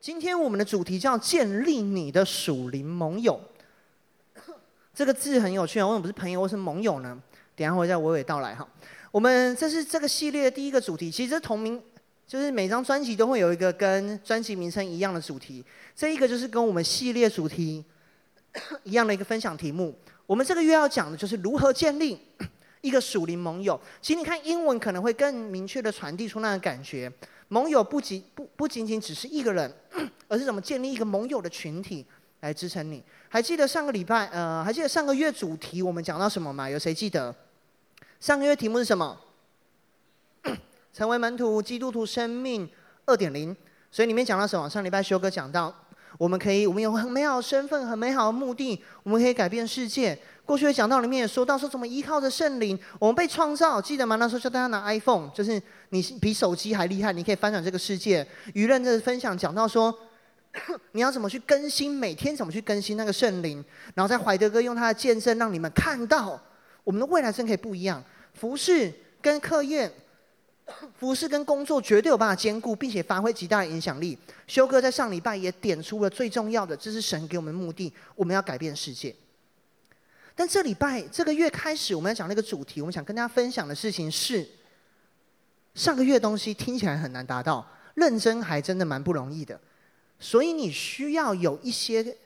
今天我们的主题叫建立你的属灵盟友。这个字很有趣啊，为什么不是朋友，或是盟友呢？等下会再娓娓道来哈。我们这是这个系列的第一个主题，其实同名就是每张专辑都会有一个跟专辑名称一样的主题。这一个就是跟我们系列主题 一样的一个分享题目。我们这个月要讲的就是如何建立 一个属灵盟友。其实你看英文可能会更明确的传递出那个感觉。盟友不仅不不仅仅只是一个人，而是怎么建立一个盟友的群体来支撑你。还记得上个礼拜，呃，还记得上个月主题我们讲到什么吗？有谁记得？上个月题目是什么？成为门徒，基督徒生命二点零。所以里面讲到什么？上礼拜修哥讲到，我们可以，我们有很美好的身份，很美好的目的，我们可以改变世界。过去的讲道里面也说到，说怎么依靠着圣灵，我们被创造，记得吗？那时候叫大家拿 iPhone，就是你比手机还厉害，你可以翻转这个世界。舆论的分享讲到说，你要怎么去更新，每天怎么去更新那个圣灵，然后在怀德哥用他的见证，让你们看到我们的未来真可以不一样。服事跟课业，服事跟工作绝对有办法兼顾，并且发挥极大的影响力。修哥在上礼拜也点出了最重要的，这是神给我们的目的，我们要改变世界。但这礼拜这个月开始，我们要讲那个主题，我们想跟大家分享的事情是，上个月东西听起来很难达到，认真还真的蛮不容易的，所以你需要有一些，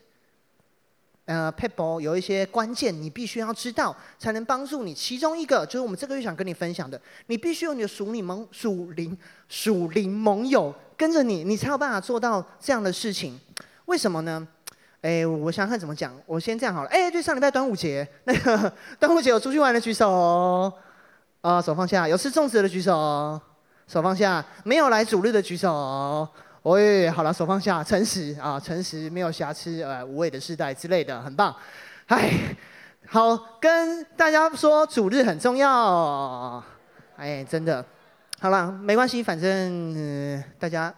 呃，people 有一些关键，你必须要知道，才能帮助你。其中一个就是我们这个月想跟你分享的，你必须有你的属灵盟、属灵、属灵盟友跟着你，你才有办法做到这样的事情。为什么呢？哎，我想看怎么讲。我先这样好了。哎，对，上礼拜端午节，那个 端午节有出去玩的举手，啊、手放下。有吃粽子的举手，手放下。没有来主日的举手。喂，好了，手放下。诚实啊，诚实，没有瑕疵，呃，无伪的世代之类的，很棒。哎，好，跟大家说，主日很重要。哎，真的。好了，没关系，反正、呃、大家。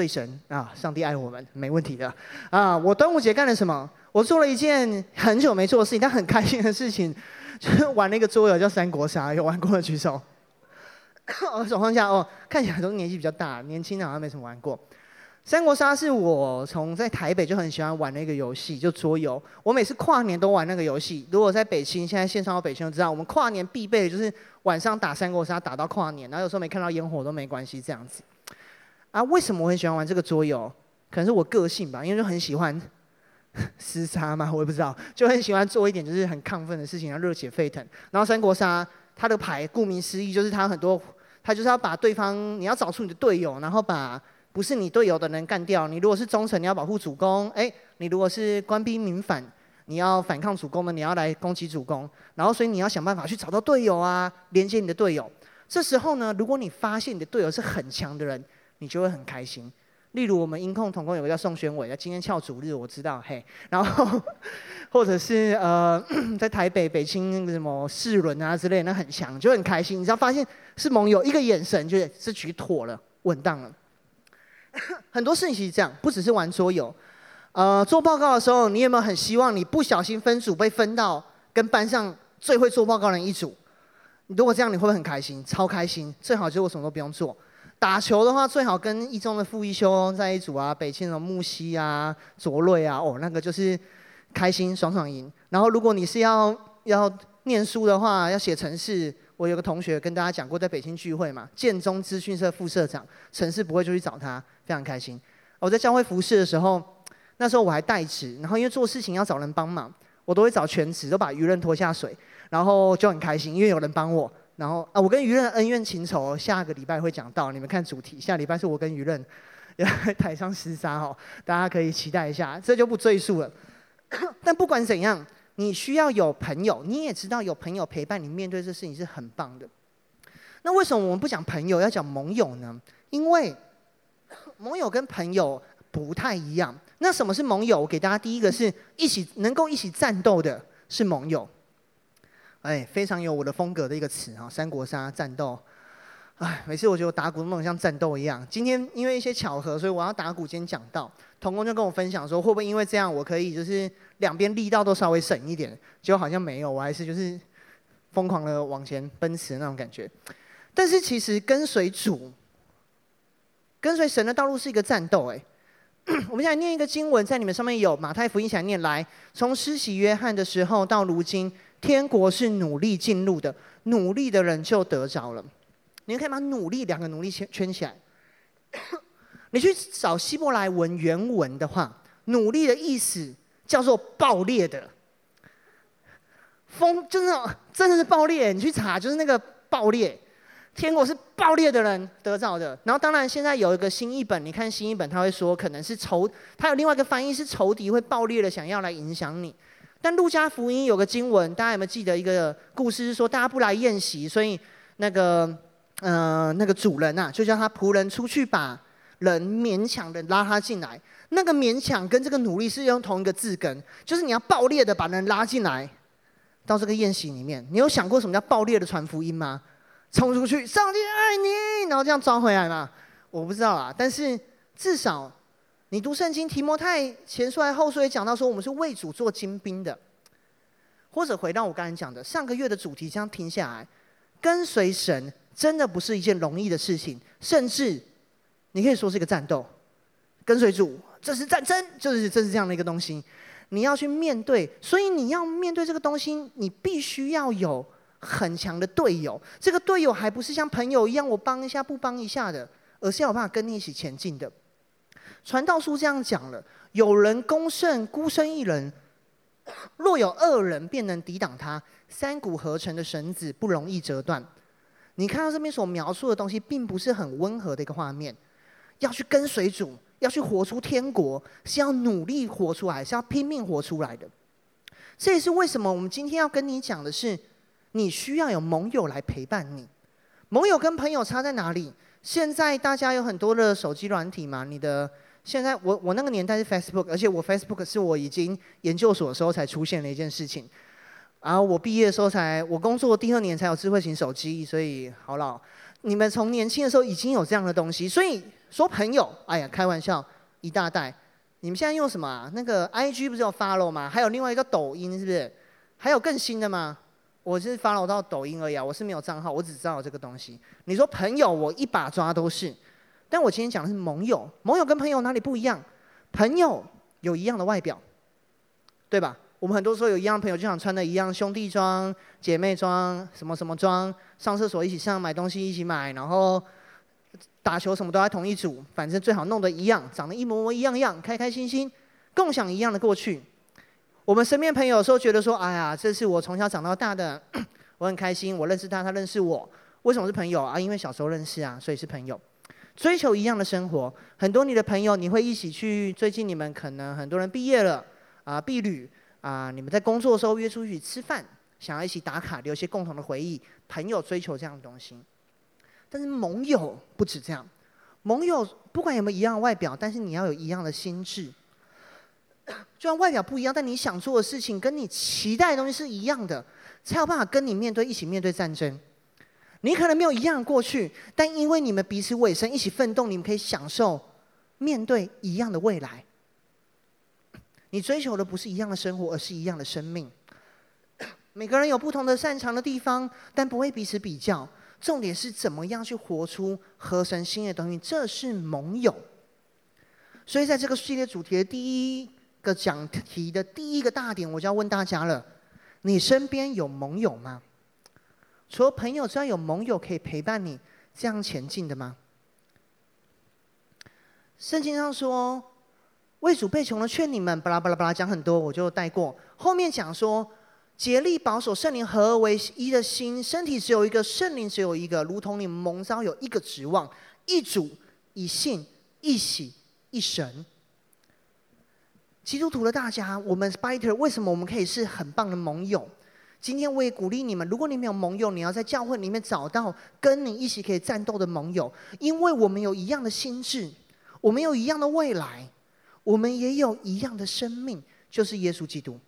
对神啊，上帝爱我们，没问题的啊！我端午节干了什么？我做了一件很久没做的事情，但很开心的事情，就是玩那个桌游叫三国杀，有玩过的举手。我手放下哦，看起来都年纪比较大，年轻的好像没什么玩过。三国杀是我从在台北就很喜欢玩那个游戏，就桌游。我每次跨年都玩那个游戏。如果在北京，现在线上到北京都知道，我们跨年必备的就是晚上打三国杀，打到跨年，然后有时候没看到烟火都没关系，这样子。啊，为什么我很喜欢玩这个桌游？可能是我个性吧，因为就很喜欢 厮杀嘛，我也不知道，就很喜欢做一点就是很亢奋的事情，然后热血沸腾。然后三国杀，它的牌顾名思义就是它很多，它就是要把对方，你要找出你的队友，然后把不是你队友的人干掉。你如果是忠臣，你要保护主公；哎，你如果是官逼民反，你要反抗主公的，你要来攻击主公。然后所以你要想办法去找到队友啊，连接你的队友。这时候呢，如果你发现你的队友是很强的人，你就会很开心。例如，我们音控同工有个叫宋宣伟，他今天翘主日，我知道，嘿。然后，或者是呃，在台北、北京那个什么世伦啊之类，那很强，就很开心。你知道，发现是盟友，一个眼神，就是这局妥了，稳当了。很多事情是这样，不只是玩桌游。呃，做报告的时候，你有没有很希望你不小心分组被分到跟班上最会做报告的人一组？如果这样，你会不会很开心？超开心！最好就是我什么都不用做。打球的话，最好跟一中的傅一修在一组啊，北青的木西啊、卓瑞啊，哦，那个就是开心爽爽赢。然后如果你是要要念书的话，要写程式，我有个同学跟大家讲过，在北京聚会嘛，建中资讯社副社长，程式不会就去找他，非常开心。我在教会服事的时候，那时候我还代职，然后因为做事情要找人帮忙，我都会找全职，都把舆论拖下水，然后就很开心，因为有人帮我。然后啊，我跟舆论恩怨情仇，下个礼拜会讲到。你们看主题，下礼拜是我跟舆论 台上厮杀哦，大家可以期待一下，这就不赘述了。但不管怎样，你需要有朋友，你也知道有朋友陪伴你面对这事情是很棒的。那为什么我们不讲朋友，要讲盟友呢？因为 盟友跟朋友不太一样。那什么是盟友？我给大家第一个是一起能够一起战斗的，是盟友。哎，非常有我的风格的一个词哈，三国杀战斗。哎，每次我觉得打鼓弄得像战斗一样。今天因为一些巧合，所以我要打鼓今天讲到，童工就跟我分享说，会不会因为这样，我可以就是两边力道都稍微省一点？结果好像没有，我还是就是疯狂的往前奔驰那种感觉。但是其实跟随主、跟随神的道路是一个战斗，哎，我们现在念一个经文，在你们上面有马太福音，想念来，从施洗约翰的时候到如今，天国是努力进入的，努力的人就得着了。你可以把“努力”两个“努力”圈圈起来。你去找希伯来文原文的话，“努力”的意思叫做爆裂的，风就是那种真的是爆裂。你去查，就是那个爆裂。天国是爆裂的人得着的。然后，当然现在有一个新译本，你看新译本，他会说可能是仇，他有另外一个翻译是仇敌会爆裂的，想要来影响你。但路加福音有个经文，大家有没有记得一个故事？是说大家不来宴席，所以那个呃那个主人呐、啊，就叫他仆人出去把人勉强的拉他进来。那个勉强跟这个努力是用同一个字根，就是你要爆裂的把人拉进来到这个宴席里面。你有想过什么叫爆裂的传福音吗？冲出去，上帝爱你，然后这样抓回来吗？我不知道啊，但是至少你读圣经，提摩太前书还后书也讲到说，我们是为主做精兵的。或者回到我刚才讲的上个月的主题，这样停下来，跟随神真的不是一件容易的事情，甚至你可以说是一个战斗。跟随主，这是战争，就是这是这样的一个东西，你要去面对，所以你要面对这个东西，你必须要有。很强的队友，这个队友还不是像朋友一样，我帮一下不帮一下的，而是要有办法跟你一起前进的。传道书这样讲了：有人攻胜孤身一人，若有二人，便能抵挡他。三股合成的绳子不容易折断。你看到这边所描述的东西，并不是很温和的一个画面。要去跟随主，要去活出天国，是要努力活出来，是要拼命活出来的。这也是为什么我们今天要跟你讲的是。你需要有盟友来陪伴你。盟友跟朋友差在哪里？现在大家有很多的手机软体嘛。你的现在我我那个年代是 Facebook，而且我 Facebook 是我已经研究所的时候才出现的一件事情。然后我毕业的时候才，我工作第二年才有智慧型手机，所以好老。你们从年轻的时候已经有这样的东西，所以说朋友，哎呀，开玩笑，一大袋。你们现在用什么啊？那个 IG 不是有 follow 吗？还有另外一个抖音，是不是？还有更新的吗？我是 follow 到抖音而已啊，我是没有账号，我只知道这个东西。你说朋友，我一把抓都是，但我今天讲的是盟友。盟友跟朋友哪里不一样？朋友有一样的外表，对吧？我们很多时候有一样的朋友，就想穿的一样，兄弟装、姐妹装，什么什么装，上厕所一起上，买东西一起买，然后打球什么都在同一组，反正最好弄得一样，长得一模模一样样，开开心心，共享一样的过去。我们身边朋友有时候觉得说：“哎呀，这是我从小长到大的，我很开心，我认识他，他认识我。为什么是朋友啊？因为小时候认识啊，所以是朋友。追求一样的生活，很多你的朋友，你会一起去。最近你们可能很多人毕业了啊，毕旅啊，你们在工作的时候约出去吃饭，想要一起打卡，留些共同的回忆。朋友追求这样的东西，但是盟友不止这样，盟友不管有没有一样的外表，但是你要有一样的心智。”就算外表不一样，但你想做的事情跟你期待的东西是一样的，才有办法跟你面对，一起面对战争。你可能没有一样的过去，但因为你们彼此委身，一起奋斗，你们可以享受面对一样的未来。你追求的不是一样的生活，而是一样的生命。每个人有不同的擅长的地方，但不会彼此比较。重点是怎么样去活出合神心的东西，这是盟友。所以在这个系列主题的第一个讲题的第一个大点，我就要问大家了：你身边有盟友吗？除了朋友之外，有盟友可以陪伴你这样前进的吗？圣经上说：“为主被穷的劝你们，巴拉巴拉巴拉，讲很多，我就带过。后面讲说，竭力保守圣灵合而为一的心，身体只有一个，圣灵只有一个，如同你们蒙召有一个指望，一主、一信、一喜、一神。”基督徒的大家，我们 Biter 为什么我们可以是很棒的盟友？今天我也鼓励你们，如果你没有盟友，你要在教会里面找到跟你一起可以战斗的盟友，因为我们有一样的心智，我们有一样的未来，我们也有一样的生命，就是耶稣基督。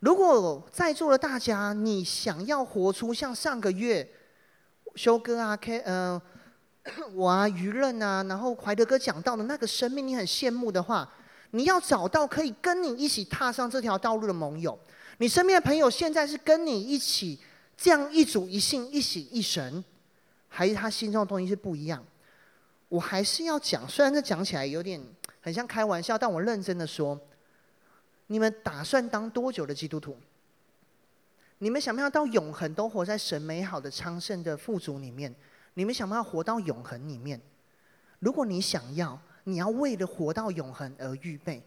如果在座的大家，你想要活出像上个月修哥啊、K 呃 我啊、舆论啊，然后怀德哥讲到的那个生命，你很羡慕的话。你要找到可以跟你一起踏上这条道路的盟友，你身边的朋友现在是跟你一起这样一主一信一喜一神，还是他心中的东西是不一样？我还是要讲，虽然这讲起来有点很像开玩笑，但我认真的说，你们打算当多久的基督徒？你们想不想到永恒都活在神美好的昌盛的富足里面？你们想不想活到永恒里面？如果你想要，你要为了活到永恒而预备。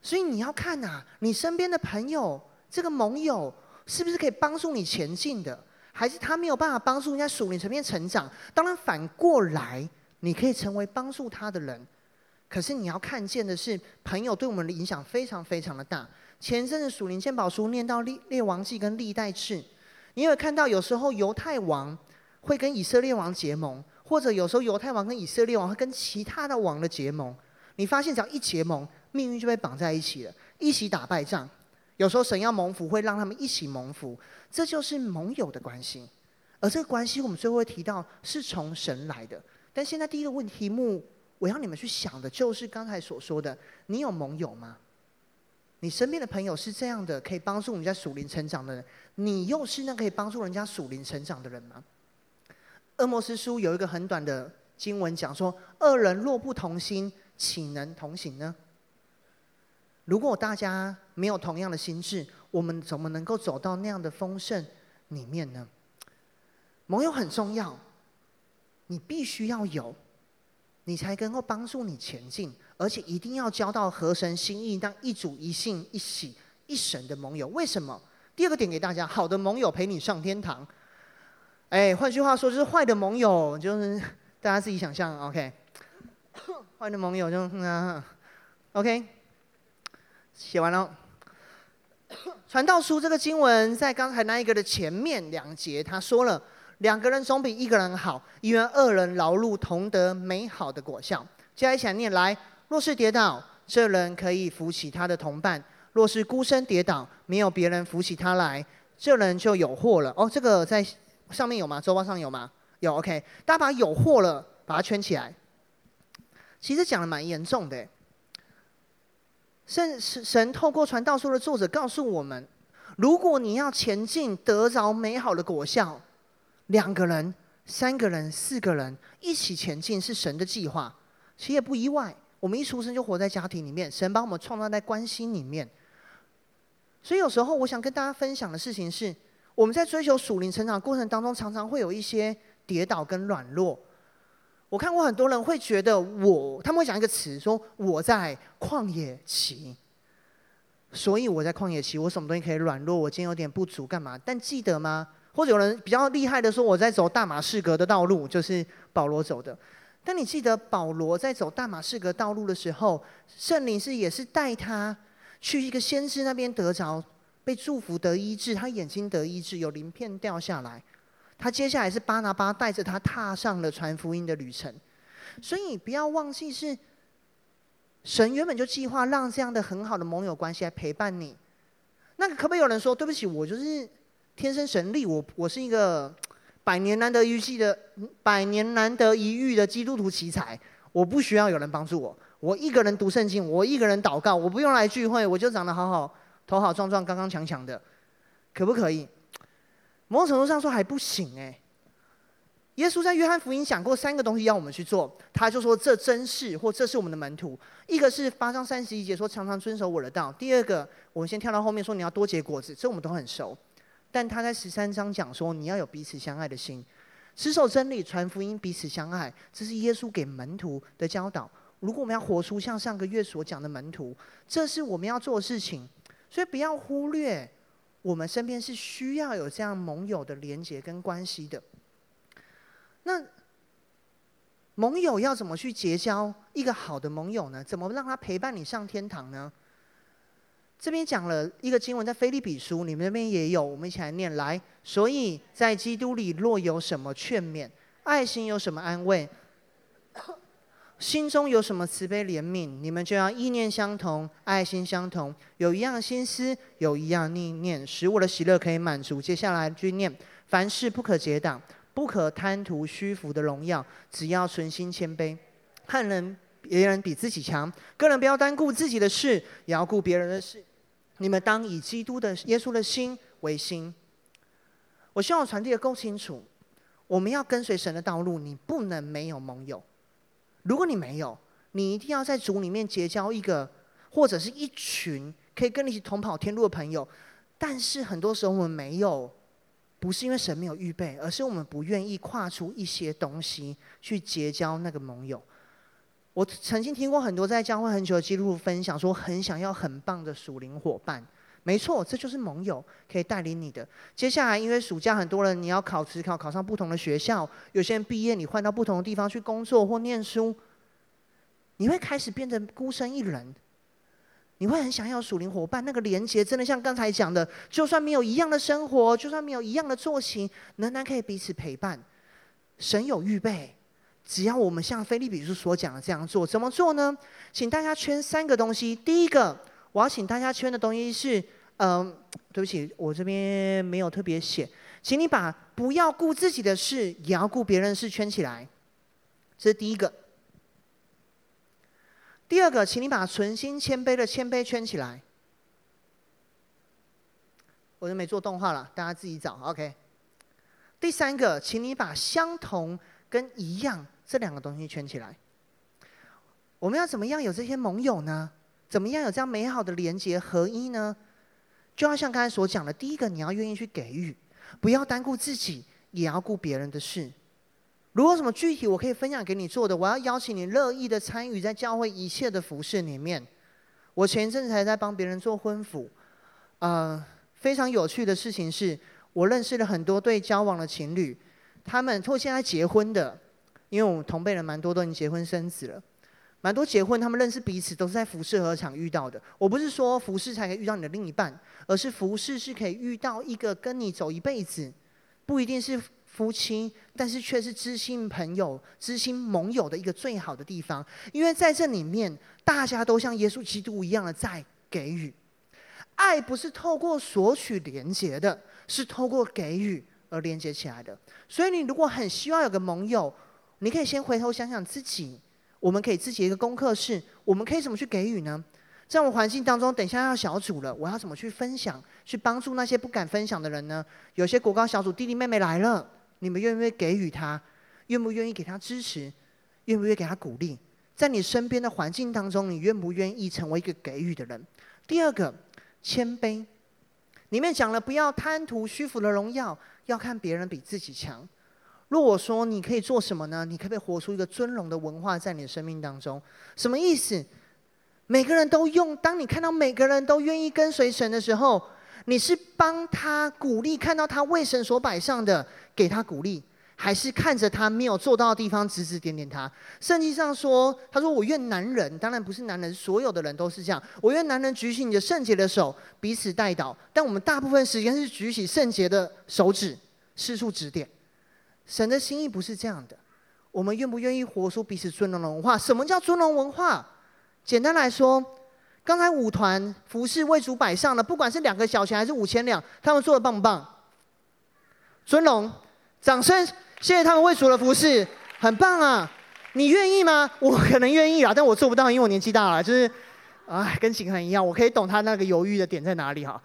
所以你要看呐，你身边的朋友，这个盟友是不是可以帮助你前进的？还是他没有办法帮助人家属灵层面成长？当然反过来，你可以成为帮助他的人。可是你要看见的是，朋友对我们的影响非常非常的大。前阵子属灵鉴宝书念到列列王记跟历代志，你有看到有时候犹太王会跟以色列王结盟，或者有时候犹太王跟以色列王会跟其他的王的结盟。你发现只要一结盟，命运就被绑在一起了，一起打败仗。有时候神要蒙福，会让他们一起蒙福，这就是盟友的关系。而这个关系，我们最后会提到是从神来的。但现在第一个问题目，我要你们去想的就是刚才所说的：你有盟友吗？你身边的朋友是这样的，可以帮助人家属灵成长的人，你又是那可以帮助人家属灵成长的人吗？阿摩司书有一个很短的经文讲说：二人若不同心，岂能同行呢？如果大家没有同样的心智，我们怎么能够走到那样的丰盛里面呢？盟友很重要，你必须要有，你才能够帮助你前进，而且一定要交到合神心意、当一主一信一喜一神的盟友。为什么？第二个点给大家：好的盟友陪你上天堂。哎，换句话说，就是坏的盟友，就是大家自己想象。OK。坏的盟友就嗯，OK，写完了。传道书这个经文在刚才那一个的前面两节，他说了两个人总比一个人好，因为二人劳碌同得美好的果效。接下来想念来，若是跌倒，这人可以扶起他的同伴；若是孤身跌倒，没有别人扶起他来，这人就有祸了。哦，这个在上面有吗？周报上有吗？有 OK，大家把有祸了把它圈起来。其实讲的蛮严重的，神神透过传道书的作者告诉我们：如果你要前进得着美好的果效，两个人、三个人、四个人一起前进是神的计划。其实也不意外，我们一出生就活在家庭里面，神把我们创造在关系里面。所以有时候我想跟大家分享的事情是，我们在追求属灵成长过程当中，常常会有一些跌倒跟软弱。我看过很多人会觉得我，他们会讲一个词，说我在旷野期，所以我在旷野期，我什么东西可以软弱？我今天有点不足，干嘛？但记得吗？或者有人比较厉害的说，我在走大马士革的道路，就是保罗走的。但你记得保罗在走大马士革道路的时候，圣灵是也是带他去一个先知那边得着被祝福得医治，他眼睛得医治，有鳞片掉下来。他接下来是巴拿巴带着他踏上了传福音的旅程，所以你不要忘记是神原本就计划让这样的很好的盟友关系来陪伴你。那可不可以有人说，对不起，我就是天生神力，我我是一个百年难得一遇的 百年难得一遇的基督徒奇才，我不需要有人帮助我，我一个人读圣经，我一个人祷告，我不用来聚会，我就长得好好，头好壮壮，刚刚强强的，可不可以？某种程度上说还不行哎。耶稣在约翰福音讲过三个东西要我们去做，他就说这真是或这是我们的门徒。一个是八章三十一节说常常遵守我的道。第二个，我们先跳到后面说你要多结果子，这我们都很熟。但他在十三章讲说你要有彼此相爱的心，持守真理，传福音，彼此相爱，这是耶稣给门徒的教导。如果我们要活出像上个月所讲的门徒，这是我们要做的事情，所以不要忽略。我们身边是需要有这样盟友的连结跟关系的。那盟友要怎么去结交一个好的盟友呢？怎么让他陪伴你上天堂呢？这边讲了一个经文，在腓利比书，你们那边也有，我们一起来念来。所以在基督里，若有什么劝勉，爱心有什么安慰。心中有什么慈悲怜悯，你们就要意念相同，爱心相同，有一样心思，有一样意念，使我的喜乐可以满足。接下来去念：凡事不可结党，不可贪图虚浮的荣耀，只要存心谦卑，看人别人比自己强，个人不要单顾自己的事，也要顾别人的事。你们当以基督的耶稣的心为心。我希望我传递的够清楚，我们要跟随神的道路，你不能没有盟友。如果你没有，你一定要在主里面结交一个，或者是一群可以跟你一起同跑天路的朋友。但是很多时候我们没有，不是因为神没有预备，而是我们不愿意跨出一些东西去结交那个盟友。我曾经听过很多在教会很久的基督徒分享，说很想要很棒的属灵伙伴。没错，这就是盟友可以带领你的。接下来，因为暑假很多人你要考职考，考上不同的学校，有些人毕业，你换到不同的地方去工作或念书，你会开始变得孤身一人。你会很想要属灵伙伴，那个连接真的像刚才讲的，就算没有一样的生活，就算没有一样的作息，仍然可以彼此陪伴。神有预备。只要我们像腓利比书所讲的这样做，怎么做呢？请大家圈三个东西。第一个，我要请大家圈的东西是，嗯、对不起，我这边没有特别写，请你把不要顾自己的事，也要顾别人的事圈起来。这是第一个。第二个，请你把存心谦卑的谦卑圈起来。我就没做动画了，大家自己找。OK。第三个，请你把相同跟一样。这两个东西圈起来，我们要怎么样有这些盟友呢？怎么样有这样美好的连结合一呢？就要像刚才所讲的，第一个你要愿意去给予，不要单顾自己，也要顾别人的事。如果什么具体我可以分享给你做的，我要邀请你乐意的参与在教会一切的服事里面。我前一阵子还在帮别人做婚服，呃，非常有趣的事情是，我认识了很多对交往的情侣，他们或现在结婚的。因为我们同辈人蛮多都已经结婚生子了，蛮多结婚，他们认识彼此都是在服事合场遇到的。我不是说服事才可以遇到你的另一半，而是服事是可以遇到一个跟你走一辈子，不一定是夫妻，但是却是知心朋友、知心盟友的一个最好的地方。因为在这里面，大家都像耶稣基督一样的在给予，爱不是透过索取连接的，是透过给予而连接起来的。所以你如果很希望有个盟友，你可以先回头想想自己，我们给自己一个功课是：我们可以怎么去给予呢？在我环境当中，等一下要小组了，我要怎么去分享，去帮助那些不敢分享的人呢？有些国高小组弟弟妹妹来了，你们愿不愿意给予他？愿不愿意给他支持？愿不愿意给他鼓励？在你身边的环境当中，你愿不愿意成为一个给予的人？第二个，谦卑，里面讲了不要贪图虚浮的荣耀，要看别人比自己强。如果说你可以做什么呢？你可不可以活出一个尊荣的文化在你的生命当中？什么意思？每个人都用。当你看到每个人都愿意跟随神的时候，你是帮他鼓励，看到他为神所摆上的，给他鼓励，还是看着他没有做到的地方指指点点他？圣经上说，他说：“我愿男人，当然不是男人，所有的人都是这样。我愿男人举起你的圣洁的手，彼此代祷。但我们大部分时间是举起圣洁的手指，四处指点。”神的心意不是这样的，我们愿不愿意活出彼此尊荣的文化？什么叫尊荣文化？简单来说，刚才舞团服饰为主摆上了，不管是两个小钱还是五千两，他们做的棒不棒？尊荣，掌声！谢谢他们为主的服饰，很棒啊！你愿意吗？我可能愿意啊，但我做不到，因为我年纪大了，就是，哎，跟景恒一样，我可以懂他那个犹豫的点在哪里哈。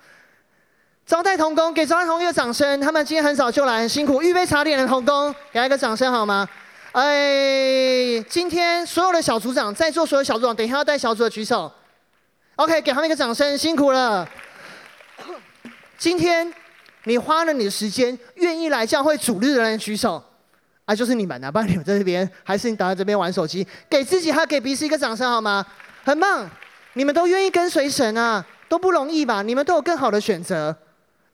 招待童工，给招待童工一个掌声。他们今天很早就来，很辛苦。预备茶点的童工，给他一个掌声好吗？哎，今天所有的小组长，在座所有小组长，等一下要带小组的举手。OK，给他们一个掌声，辛苦了。今天你花了你的时间，愿意来教会主日的人举手。啊，就是你们哪怕你们在这边，还是你打在这边玩手机？给自己还给彼此一个掌声好吗？很棒，你们都愿意跟随神啊，都不容易吧？你们都有更好的选择。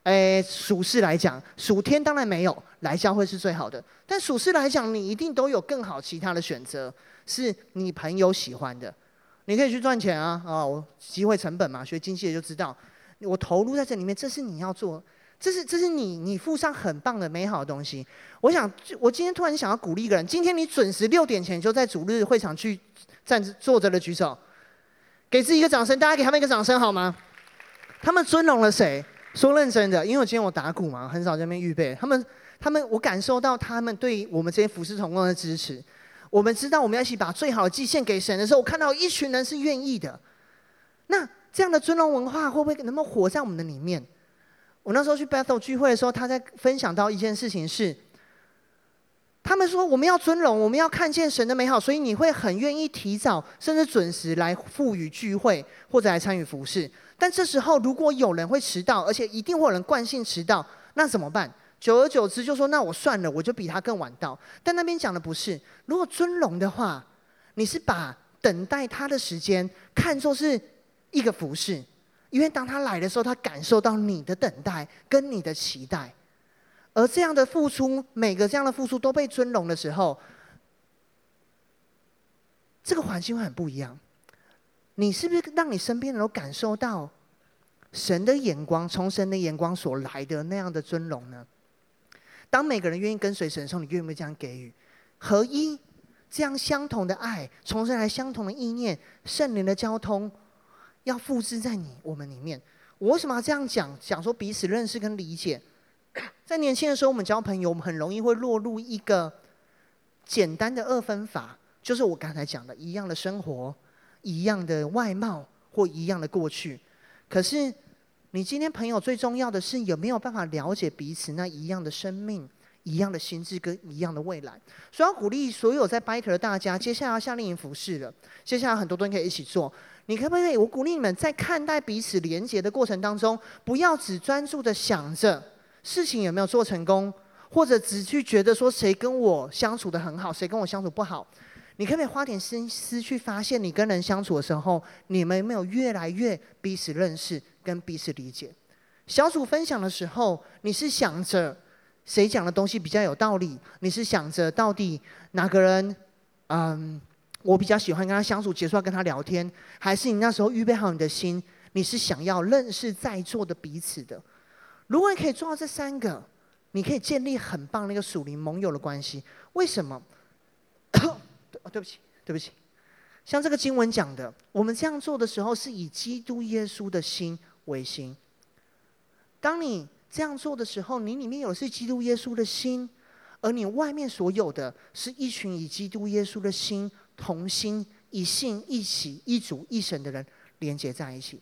哎，属世来讲，属天当然没有，来教会是最好的。但属世来讲，你一定都有更好其他的选择，是你朋友喜欢的。你可以去赚钱啊，啊、哦，机会成本嘛，学经济的就知道。我投入在这里面，这是你要做，这是这是你你付上很棒的美好的东西。我想，我今天突然想要鼓励一个人，今天你准时六点前就在主日会场去站着坐着的举手，给自己一个掌声，大家给他们一个掌声好吗？他们尊荣了谁？说认真的，因为我今天我打鼓嘛，很少在那边预备。他们，他们，我感受到他们对我们这些服事同工的支持。我们知道我们要一起把最好的祭献给神的时候，我看到一群人是愿意的。那这样的尊荣文化会不会能不能活在我们的里面？我那时候去 Bethel 聚会的时候，他在分享到一件事情是。他们说我们要尊荣，我们要看见神的美好，所以你会很愿意提早甚至准时来赋予聚会或者来参与服事。但这时候如果有人会迟到，而且一定会有人惯性迟到，那怎么办？久而久之就说那我算了，我就比他更晚到。但那边讲的不是，如果尊荣的话，你是把等待他的时间看作是一个服饰，因为当他来的时候，他感受到你的等待跟你的期待。而这样的付出，每个这样的付出都被尊荣的时候，这个环境会很不一样。你是不是让你身边人都感受到神的眼光，从神的眼光所来的那样的尊荣呢？当每个人愿意跟随神的时候，你愿不愿意这样给予合一？这样相同的爱，从生来相同的意念，圣灵的交通，要复制在你我们里面。我为什么要这样讲？讲说彼此认识跟理解。在年轻的时候，我们交朋友，我们很容易会落入一个简单的二分法，就是我刚才讲的一样的生活、一样的外貌或一样的过去。可是，你今天朋友最重要的是有没有办法了解彼此那一样的生命、一样的心智跟一样的未来。所以要鼓励所有在 Biter 的大家，接下来要夏令营服饰了，接下来很多东西可以一起做。你可不可以？我鼓励你们在看待彼此连接的过程当中，不要只专注的想着。事情有没有做成功，或者只去觉得说谁跟我相处得很好，谁跟我相处不好？你可不可以花点心思去发现，你跟人相处的时候，你们有没有越来越彼此认识跟彼此理解？小组分享的时候，你是想着谁讲的东西比较有道理？你是想着到底哪个人，嗯，我比较喜欢跟他相处，结束要跟他聊天，还是你那时候预备好你的心，你是想要认识在座的彼此的？如果你可以做到这三个，你可以建立很棒的一个属灵盟友的关系。为什么？对，不起，对不起。像这个经文讲的，我们这样做的时候，是以基督耶稣的心为心。当你这样做的时候，你里面有是基督耶稣的心，而你外面所有的是一群以基督耶稣的心同心、一信、一起、一主、一神的人连接在一起，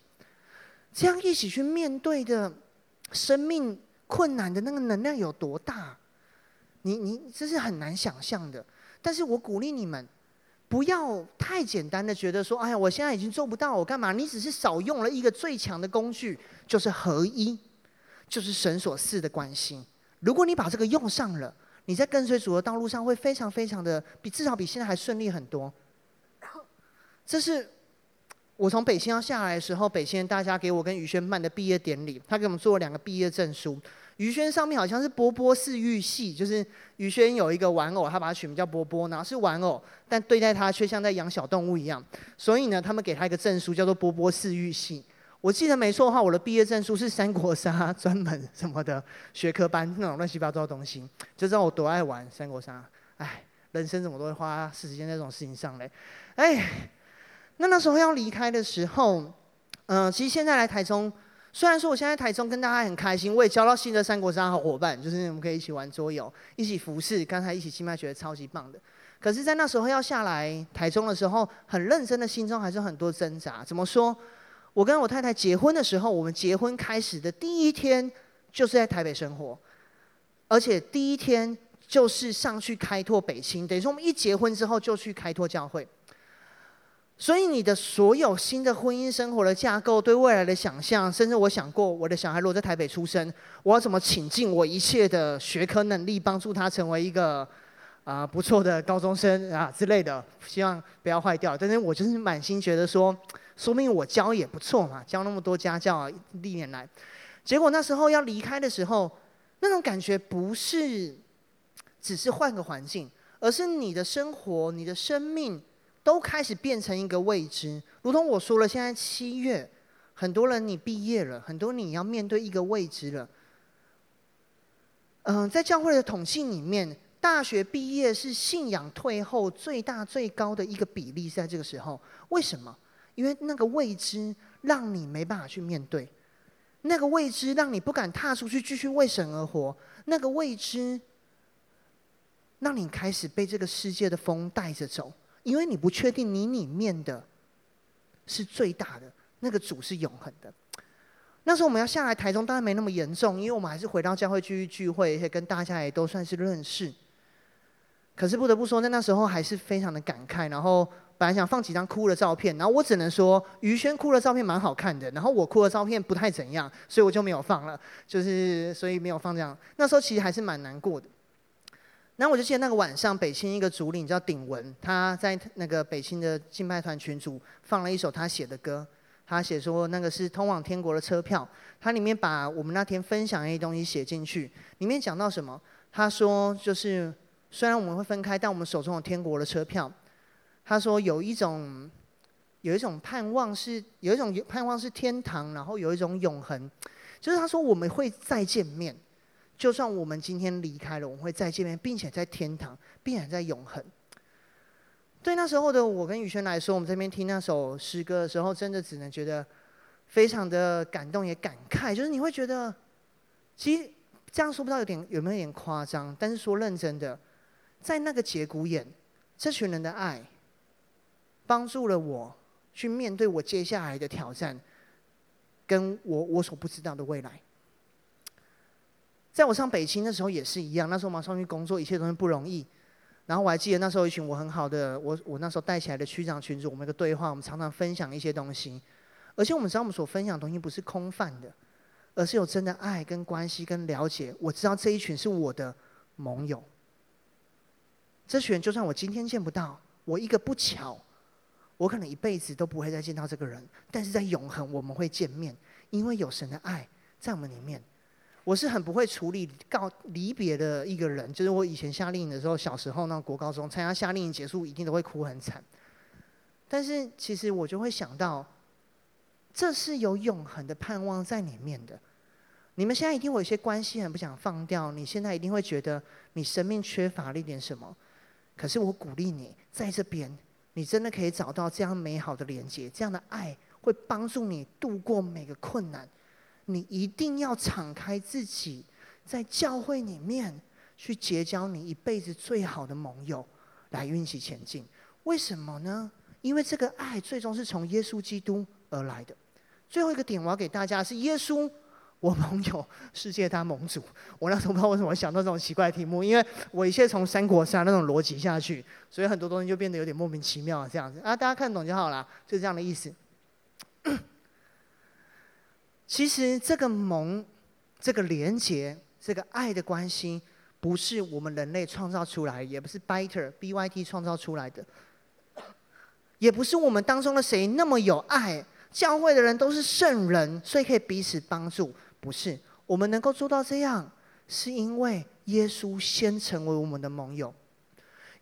这样一起去面对的。生命困难的那个能量有多大？你你这是很难想象的。但是我鼓励你们，不要太简单的觉得说，哎呀，我现在已经做不到，我干嘛？你只是少用了一个最强的工具，就是合一，就是神所赐的关心。如果你把这个用上了，你在跟随主的道路上会非常非常的比至少比现在还顺利很多。这是。我从北新要下来的时候，北新大家给我跟宇轩办的毕业典礼，他给我们做了两个毕业证书。于轩上面好像是波波饲育系，就是于轩有一个玩偶，他把它取名叫波波，然后是玩偶，但对待他却像在养小动物一样。所以呢，他们给他一个证书，叫做波波饲育系。我记得没错的话，我的毕业证书是三国杀专门什么的学科班那种乱七八糟的东西，就知道我多爱玩三国杀。哎，人生怎么都会花时间在这种事情上嘞？哎。那那时候要离开的时候，嗯、其实现在来台中，虽然说我现在台中跟大家很开心，我也交到新的三国杀好伙伴，就是我们可以一起玩桌游，一起服侍，刚才一起敬拜，觉得超级棒的。可是，在那时候要下来台中的时候，很认真的心中还是很多挣扎。怎么说？我跟我太太结婚的时候，我们结婚开始的第一天就是在台北生活，而且第一天就是上去开拓北青，等于说我们一结婚之后就去开拓教会。所以你的所有新的婚姻生活的架构，对未来的想象，甚至我想过，我的小孩如果在台北出生，我要怎么倾尽我一切的学科能力，帮助他成为一个啊、不错的高中生啊之类的，希望不要坏掉。但是我就是满心觉得说，说明我教也不错嘛，教那么多家教，历年来，结果那时候要离开的时候，那种感觉不是只是换个环境，而是你的生活，你的生命。都开始变成一个未知，如同我说了，现在七月，很多人你毕业了，很多你要面对一个未知了。嗯，在教会的统计里面，大学毕业是信仰退后最大最高的一个比例，在这个时候。为什么？因为那个未知让你没办法去面对，那个未知让你不敢踏出去继续为神而活，那个未知让你开始被这个世界的风带着走。因为你不确定你里面的是最大的那个主是永恒的。那时候我们要下来台中，当然没那么严重，因为我们还是回到教会继续聚会，而且跟大家也都算是认识。可是不得不说，在那时候还是非常的感慨。然后本来想放几张哭的照片，然后我只能说于轩哭的照片蛮好看的，然后我哭的照片不太怎样，所以我就没有放了。就是所以没有放这样。那时候其实还是蛮难过的。然后我就记得那个晚上，北青一个主领叫鼎文，他在那个北青的敬拜团群组放了一首他写的歌。他写说那个是通往天国的车票，他里面把我们那天分享的一些东西写进去，里面讲到什么？他说就是。虽然我们会分开，但我们手中有天国的车票。他说有一种，有一种盼望是，有一种盼望是天堂，然后有一种永恒。就是他说我们会再见面，就算我们今天离开了，我们会再见面，并且在天堂，并且在永恒。对那时候的我跟宇轩来说，我们这边听那首诗歌的时候，真的只能觉得非常的感动，也感慨。就是你会觉得，其实这样说不知道有点有没有点夸张，但是说认真的。在那个节骨眼，这群人的爱帮助了我去面对我接下来的挑战，跟我我所不知道的未来。在我上北青的时候也是一样，那时候马上去工作，一切东西不容易。然后我还记得那时候一群我很好的，我我那时候带起来的区长群组，我们的对话，我们常常分享一些东西，而且我们知道我们所分享的东西不是空泛的，而是有真的爱跟关系跟了解。我知道这一群是我的盟友。这群人，就算我今天见不到，我一个不巧，我可能一辈子都不会再见到这个人。但是在永恒，我们会见面，因为有神的爱在我们里面。我是很不会处理告离别的一个人，就是我以前夏令营的时候，小时候那国高中参加夏令营结束，一定都会哭很惨。但是其实我就会想到，这是有永恒的盼望在里面的。你们现在一定有一些关系很不想放掉，你现在一定会觉得你生命缺乏了一点什么。可是我鼓励你，在这边，你真的可以找到这样美好的连接，这样的爱会帮助你度过每个困难。你一定要敞开自己，在教会里面去结交你一辈子最好的盟友，来运起前进。为什么呢？因为这个爱最终是从耶稣基督而来的。最后一个点，我要给大家是耶稣。我盟友世界大盟主，我那时候不知道为什么想到这种奇怪的题目，因为我一切从三国杀那种逻辑下去，所以很多东西就变得有点莫名其妙这样子啊，大家看懂就好了，就这样的意思。其实这个盟、这个连结、这个爱的关系，不是我们人类创造出来，也不是 Byter B Y T 创造出来的，也不是我们当中的谁那么有爱，教会的人都是圣人，所以可以彼此帮助。不是，我们能够做到这样，是因为耶稣先成为我们的盟友。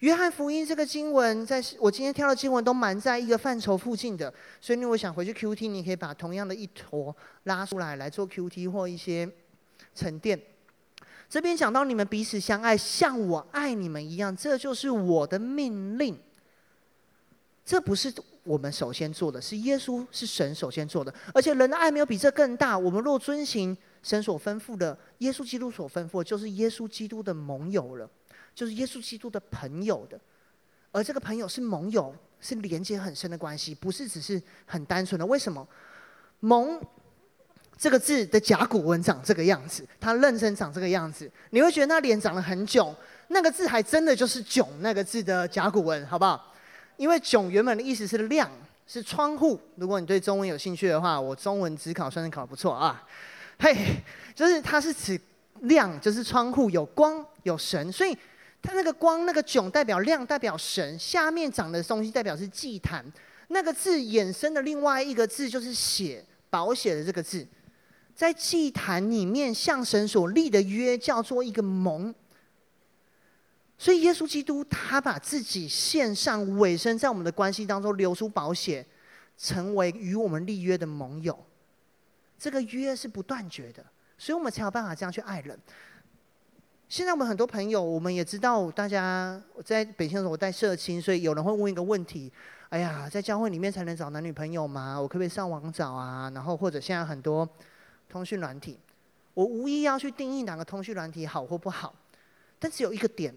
约翰福音这个经文，在我今天挑的经文都蛮在一个范畴附近的，所以你我想回去 Q T，你可以把同样的一坨拉出来来做 Q T 或一些沉淀。这边讲到你们彼此相爱，像我爱你们一样，这就是我的命令。这不是。我们首先做的是耶稣是神首先做的，而且人的爱没有比这更大。我们若遵行神所吩咐的，耶稣基督所吩咐，就是耶稣基督的盟友了，就是耶稣基督的朋友的。而这个朋友是盟友，是连接很深的关系，不是只是很单纯的。为什么？盟这个字的甲骨文长这个样子，它认真长这个样子，你会觉得那脸长得很囧。那个字还真的就是“囧”那个字的甲骨文，好不好？因为“囧”原本的意思是亮，是窗户。如果你对中文有兴趣的话，我中文只考算是考得不错啊。嘿，就是它是指亮，就是窗户有光有神，所以它那个光那个“囧”代表亮，代表神。下面长的东西代表是祭坛。那个字衍生的另外一个字就是血，宝血的这个字，在祭坛里面向神所立的约叫做一个盟。所以，耶稣基督他把自己献上，委身在我们的关系当中，流出宝血，成为与我们立约的盟友。这个约是不断绝的，所以我们才有办法这样去爱人。现在我们很多朋友，我们也知道，大家我在北京的时候我带社青，所以有人会问一个问题：哎呀，在教会里面才能找男女朋友吗？我可不可以上网找啊？然后或者现在很多通讯软体，我无意要去定义哪个通讯软体好或不好，但只有一个点。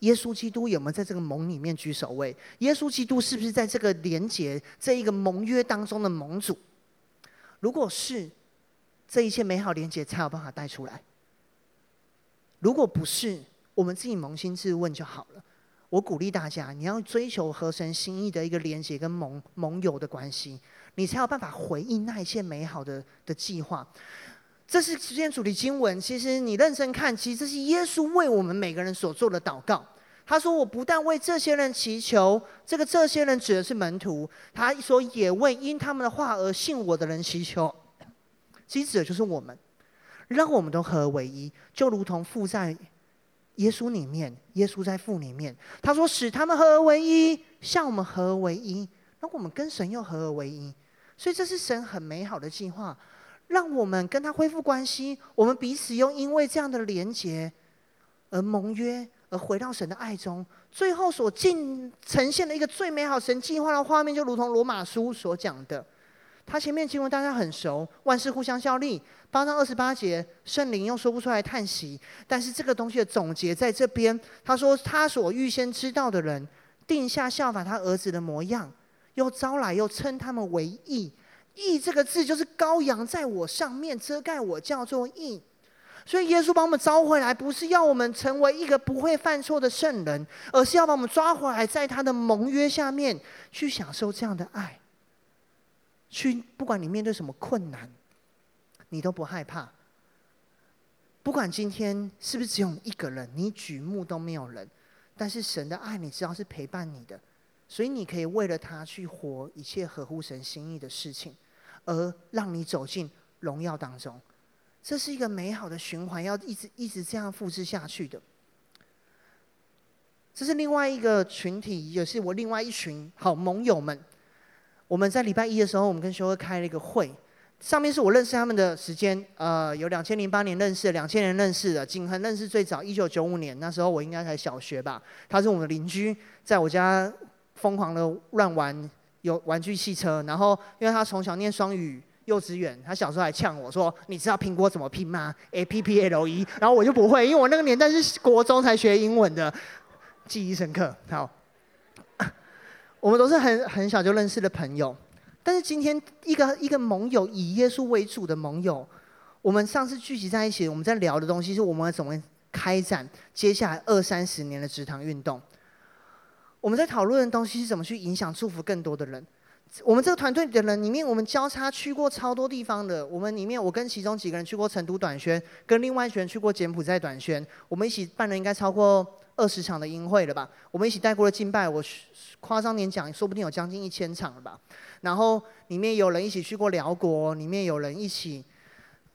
耶稣基督有没有在这个盟里面居首位？耶稣基督是不是在这个连结这一个盟约当中的盟主？如果是，这一切美好连结才有办法带出来。如果不是，我们自己扪心自问就好了。我鼓励大家，你要追求合神心意的一个连接跟盟盟友的关系，你才有办法回应那一切美好的的计划。这是今天主题经文，其实你认真看，其实这是耶稣为我们每个人所做的祷告。他说：“我不但为这些人祈求，这个这些人指的是门徒。他说也为因他们的话而信我的人祈求，其实指的就是我们，让我们都合而为一，就如同父在耶稣里面，耶稣在父里面。他说使他们合而为一，像我们合而为一，那我们跟神又合而为一。所以这是神很美好的计划，让我们跟他恢复关系，我们彼此又因为这样的连结而盟约。”而回到神的爱中，最后所尽呈现的一个最美好神计划的画面，就如同罗马书所讲的。他前面经文大家很熟，万事互相效力。八章二十八节，圣灵又说不出来叹息。但是这个东西的总结在这边，他说他所预先知道的人，定下效法他儿子的模样，又招来又称他们为义。义这个字就是羔羊在我上面遮盖我，叫做义。所以耶稣把我们招回来，不是要我们成为一个不会犯错的圣人，而是要把我们抓回来，在他的盟约下面去享受这样的爱。去，不管你面对什么困难，你都不害怕。不管今天是不是只有一个人，你举目都没有人，但是神的爱你知道是陪伴你的，所以你可以为了他去活一切合乎神心意的事情，而让你走进荣耀当中。这是一个美好的循环，要一直一直这样复制下去的。这是另外一个群体，也是我另外一群好盟友们。我们在礼拜一的时候，我们跟修哥开了一个会，上面是我认识他们的时间，呃，有两千零八年认识，两千年认识的，景恒认识最早一九九五年，那时候我应该才小学吧。他是我们的邻居，在我家疯狂的乱玩有玩具汽车，然后因为他从小念双语。幼稚园，他小时候还呛我说：“你知道苹果怎么拼吗？A P P L E。”然后我就不会，因为我那个年代是国中才学英文的，记忆深刻。好，我们都是很很小就认识的朋友，但是今天一个一个盟友，以耶稣为主的盟友，我们上次聚集在一起，我们在聊的东西是我们怎么开展接下来二三十年的职堂运动。我们在讨论的东西是怎么去影响、祝福更多的人。我们这个团队的人里面，我们交叉去过超多地方的。我们里面，我跟其中几个人去过成都短宣，跟另外一群人去过柬埔寨短宣。我们一起办了应该超过二十场的音会了吧？我们一起带过了敬拜，我夸张点讲，说不定有将近一千场了吧？然后里面有人一起去过辽国，里面有人一起，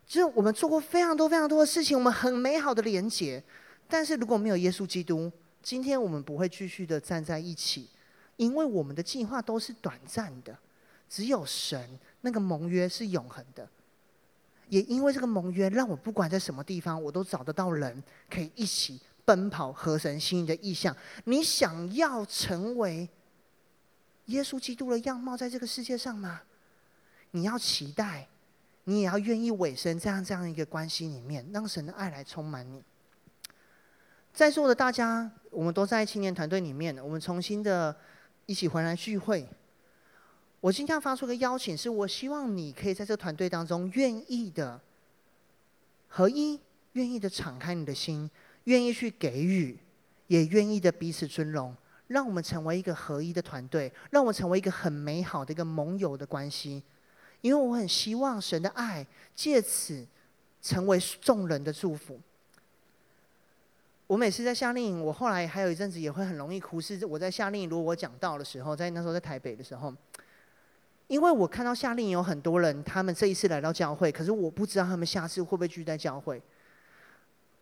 就是我们做过非常多非常多的事情，我们很美好的连结。但是如果没有耶稣基督，今天我们不会继续的站在一起。因为我们的计划都是短暂的，只有神那个盟约是永恒的。也因为这个盟约，让我不管在什么地方，我都找得到人可以一起奔跑，合神心意的意向。你想要成为耶稣基督的样貌，在这个世界上吗？你要期待，你也要愿意委身这样这样一个关系里面，让神的爱来充满你。在座的大家，我们都在青年团队里面，我们重新的。一起回来聚会。我今天要发出个邀请，是我希望你可以在这团队当中，愿意的合一，愿意的敞开你的心，愿意去给予，也愿意的彼此尊荣，让我们成为一个合一的团队，让我们成为一个很美好的一个盟友的关系。因为我很希望神的爱借此成为众人的祝福。我每次在夏令营，我后来还有一阵子也会很容易哭。是我在夏令营，如果我讲到的时候，在那时候在台北的时候，因为我看到夏令营有很多人，他们这一次来到教会，可是我不知道他们下次会不会聚在教会。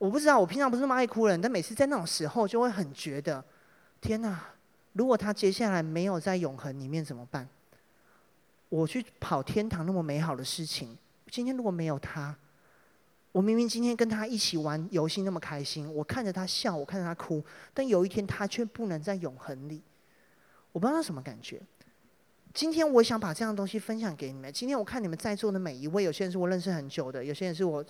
我不知道，我平常不是那么爱哭人，但每次在那种时候，就会很觉得，天哪！如果他接下来没有在永恒里面怎么办？我去跑天堂那么美好的事情，今天如果没有他。我明明今天跟他一起玩游戏那么开心，我看着他笑，我看着他哭，但有一天他却不能在永恒里，我不知道他什么感觉。今天我想把这样的东西分享给你们。今天我看你们在座的每一位，有些人是我认识很久的，有些人是我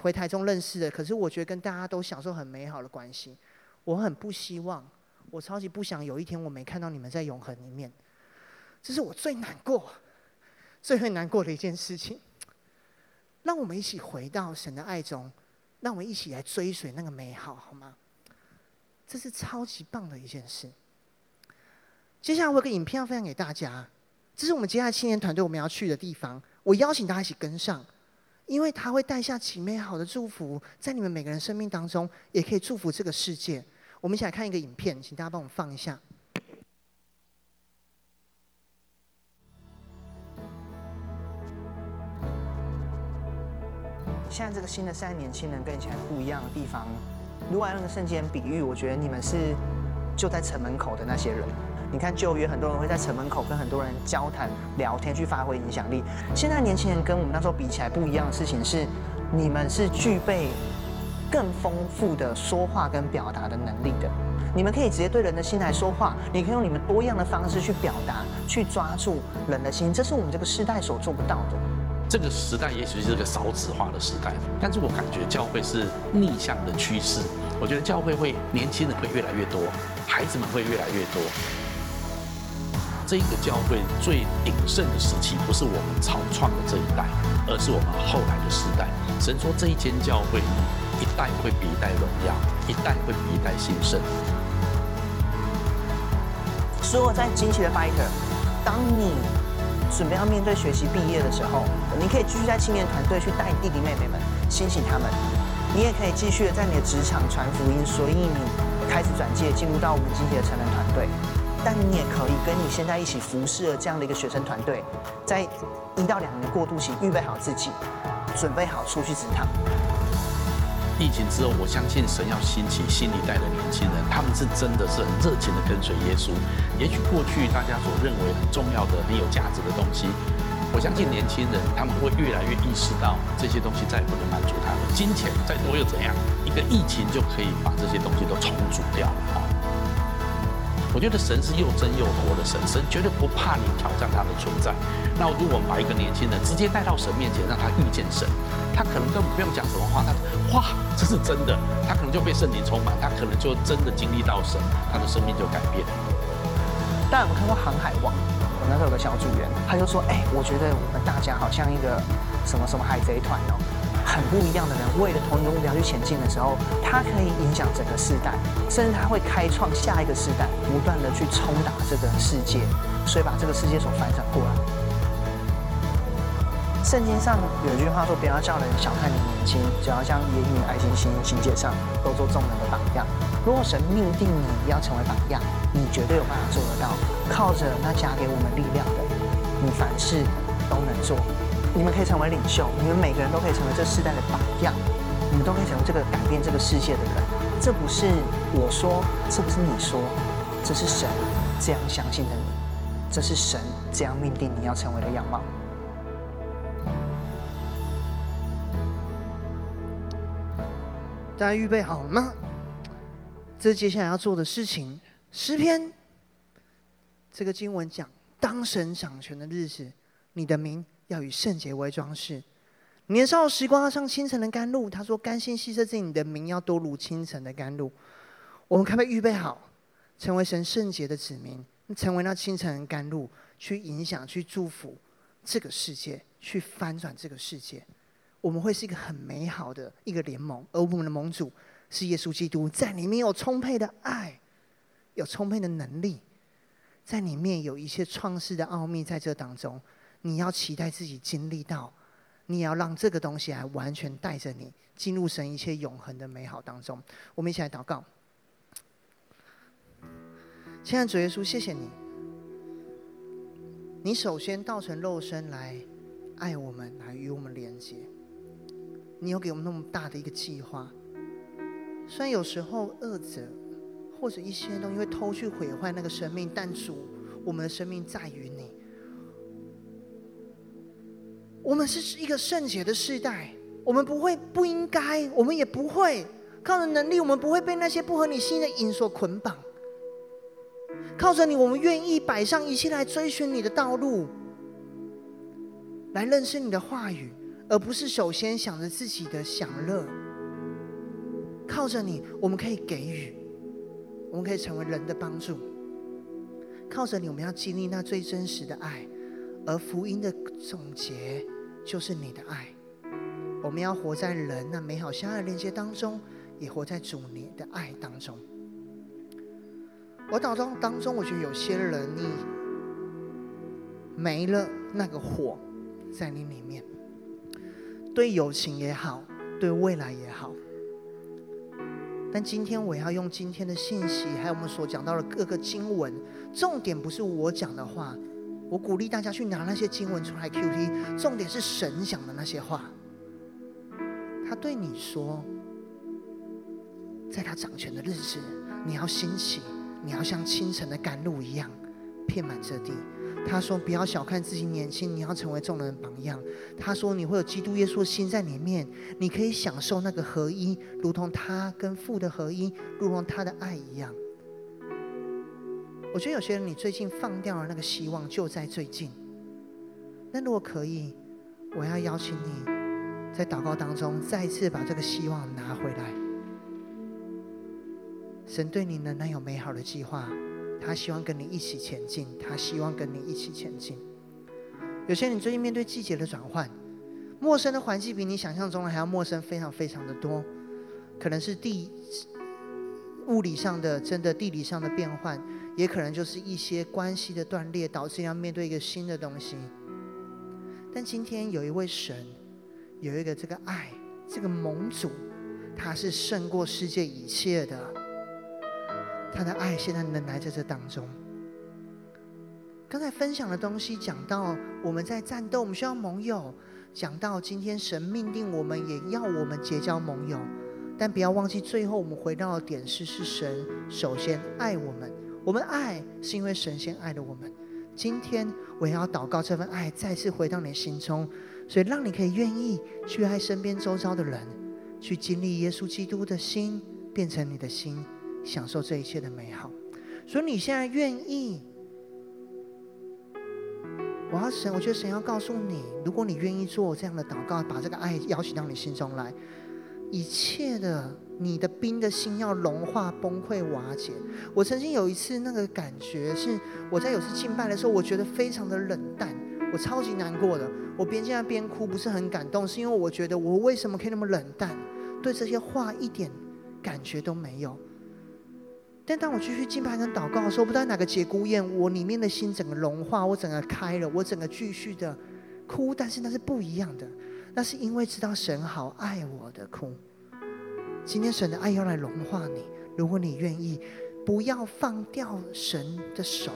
回台中认识的，可是我觉得跟大家都享受很美好的关系。我很不希望，我超级不想有一天我没看到你们在永恒里面，这是我最难过、最会难过的一件事情。让我们一起回到神的爱中，让我们一起来追随那个美好，好吗？这是超级棒的一件事。接下来我有个影片要分享给大家，这是我们接下来青年团队我们要去的地方，我邀请大家一起跟上，因为他会带下极美好的祝福，在你们每个人生命当中，也可以祝福这个世界。我们一起来看一个影片，请大家帮我放一下。现在这个新的三年轻人跟以前不一样的地方，如果用个圣经比喻，我觉得你们是就在城门口的那些人。你看旧约很多人会在城门口跟很多人交谈、聊天，去发挥影响力。现在年轻人跟我们那时候比起来不一样的事情是，你们是具备更丰富的说话跟表达的能力的。你们可以直接对人的心来说话，你可以用你们多样的方式去表达，去抓住人的心，这是我们这个时代所做不到的。这个时代也许是个少子化的时代，但是我感觉教会是逆向的趋势。我觉得教会会年轻人会越来越多，孩子们会越来越多。这个教会最鼎盛的时期，不是我们草创的这一代，而是我们后来的时代。神说这一间教会，一代会比一代荣耀，一代会比一代兴盛。所以我在惊奇的拜特当你。准备要面对学习毕业的时候，你可以继续在青年团队去带弟弟妹妹们，兴起他们。你也可以继续在你的职场传福音，所以你开始转介进入到我们今天的成人团队。但你也可以跟你现在一起服侍的这样的一个学生团队，在一到两年过渡期，预备好自己，准备好出去职场。疫情之后，我相信神要兴起新一代的年轻人，他们是真的是很热情的跟随耶稣。也许过去大家所认为很重要的、很有价值的东西，我相信年轻人他们会越来越意识到这些东西再也不能满足他们。金钱再多又怎样？一个疫情就可以把这些东西都重组掉了。我觉得神是又真又活的神，神绝对不怕你挑战他的存在。那如果我们把一个年轻人直接带到神面前，让他遇见神，他可能根本不用讲什么话，他 哇，这是真的，他可能就被圣灵充满，他可能就真的经历到神，他的生命就改变。大家有没有看过《航海王》？我那时候有个小组员，他就说：“哎，我觉得我们大家好像一个什么什么海贼团哦。”很不一样的人，为了同一个目标去前进的时候，他可以影响整个世代，甚至他会开创下一个世代，不断的去冲打这个世界，所以把这个世界所反转过来。圣经上有一句话说：“不要叫人小看你年轻，只要将言语、爱心、心行介上，都做众人的榜样。”如果神命定你要成为榜样，你绝对有办法做得到。靠着那加给我们力量的，你凡事都能做。你们可以成为领袖，你们每个人都可以成为这世代的榜样，你们都可以成为这个改变这个世界的人。这不是我说，这不是你说，这是神这样相信的你，这是神这样命定你要成为的样貌。大家预备好了吗？这接下来要做的事情。诗篇这个经文讲，当神掌权的日子，你的名。要以圣洁为装饰。年少时光要像清晨的甘露。他说：“甘心牺牲自己，的名要多如清晨的甘露。”我们可不可以预备好，成为神圣洁的子民，成为那清晨的甘露，去影响、去祝福这个世界，去翻转这个世界？我们会是一个很美好的一个联盟，而我们的盟主是耶稣基督，在里面有充沛的爱，有充沛的能力，在里面有一切创世的奥秘，在这当中。你要期待自己经历到，你也要让这个东西来完全带着你进入神一切永恒的美好当中。我们一起来祷告。亲爱的主耶稣，谢谢你，你首先道成肉身来爱我们，来与我们连接。你有给我们那么大的一个计划，虽然有时候恶者或者一些东西会偷去毁坏那个生命，但主，我们的生命在于你。我们是一个圣洁的世代，我们不会不应该，我们也不会靠着能力，我们不会被那些不合你心的瘾所捆绑。靠着你，我们愿意摆上一切来追寻你的道路，来认识你的话语，而不是首先想着自己的享乐。靠着你，我们可以给予，我们可以成为人的帮助。靠着你，我们要经历那最真实的爱，而福音的总结。就是你的爱，我们要活在人那美好相爱的连接当中，也活在主你的爱当中。我祷告当中，我觉得有些人你没了那个火在你里面，对友情也好，对未来也好。但今天我要用今天的信息，还有我们所讲到的各个经文，重点不是我讲的话，我鼓励大家去拿那些经文出来 QT，重点是神讲的那些话。他对你说，在他掌权的日子，你要兴起，你要像清晨的甘露一样，遍满这地。他说：“不要小看自己年轻，你要成为众人的榜样。”他说：“你会有基督耶稣的心在里面，你可以享受那个合一，如同他跟父的合一，如同他的爱一样。”我觉得有些人，你最近放掉了那个希望，就在最近。那如果可以，我要邀请你，在祷告当中再次把这个希望拿回来。神对你仍然有美好的计划。他希望跟你一起前进，他希望跟你一起前进。有些人最近面对季节的转换，陌生的环境比你想象中的还要陌生，非常非常的多。可能是地物理上的，真的地理上的变换，也可能就是一些关系的断裂，导致要面对一个新的东西。但今天有一位神，有一个这个爱，这个盟主，他是胜过世界一切的。他的爱现在能来在这当中。刚才分享的东西讲到我们在战斗，我们需要盟友；讲到今天神命令我们，也要我们结交盟友。但不要忘记，最后我们回到的点是：是神首先爱我们。我们爱是因为神先爱了我们。今天我也要祷告，这份爱再次回到你心中，所以让你可以愿意去爱身边周遭的人，去经历耶稣基督的心变成你的心。享受这一切的美好，所以你现在愿意？我要神，我觉得神要告诉你，如果你愿意做这样的祷告，把这个爱邀请到你心中来，一切的你的冰的心要融化、崩溃、瓦解。我曾经有一次那个感觉是，我在有次敬拜的时候，我觉得非常的冷淡，我超级难过的，我边敬拜边哭，不是很感动，是因为我觉得我为什么可以那么冷淡，对这些话一点感觉都没有。但当我继续敬拜跟祷告的时候，不知道哪个节骨眼，我里面的心整个融化，我整个开了，我整个继续的哭，但是那是不一样的，那是因为知道神好爱我的哭。今天神的爱要来融化你，如果你愿意，不要放掉神的手，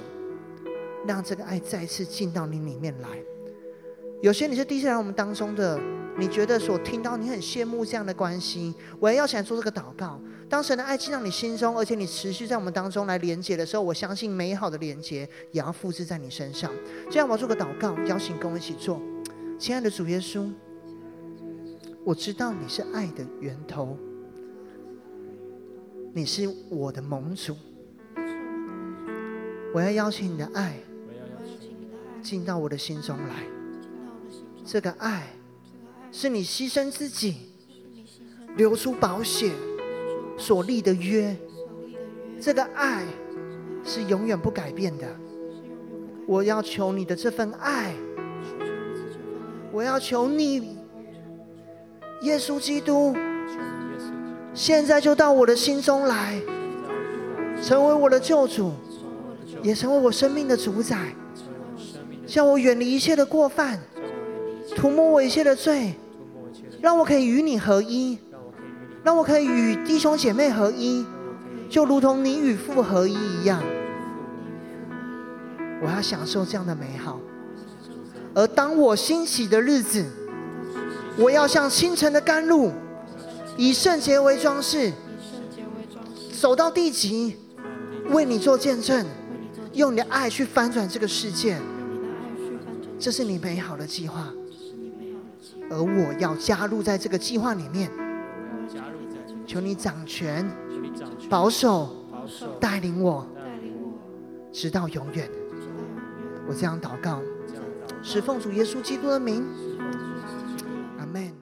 让这个爱再次进到你里面来。有些你是第一次来我们当中的，你觉得所听到你很羡慕这样的关系，我也要想做这个祷告。当神的爱进到你心中，而且你持续在我们当中来连接的时候，我相信美好的连接也要复制在你身上。这样，我要做个祷告，邀请跟我一起做。亲爱的主耶稣，我知道你是爱的源头，你是我的盟主。我要邀请你的爱进到我的心中来。这个爱是你牺牲自己，流出宝血。所立的约，这个爱是永远不改变的。我要求你的这份爱，我要求你，耶稣基督，现在就到我的心中来，成为我的救主，也成为我生命的主宰，叫我远离一切的过犯，涂抹我一切的罪，让我可以与你合一。让我可以与弟兄姐妹合一，就如同你与父合一一样。我要享受这样的美好。而当我兴起的日子，我要像清晨的甘露，以圣洁为装饰，走到地极，为你做见证，用你的爱去翻转这个世界。这是你美好的计划，而我要加入在这个计划里面。求你掌权，保守，带领我，直到永远。我这样祷告，是奉主耶稣基督的名，阿门。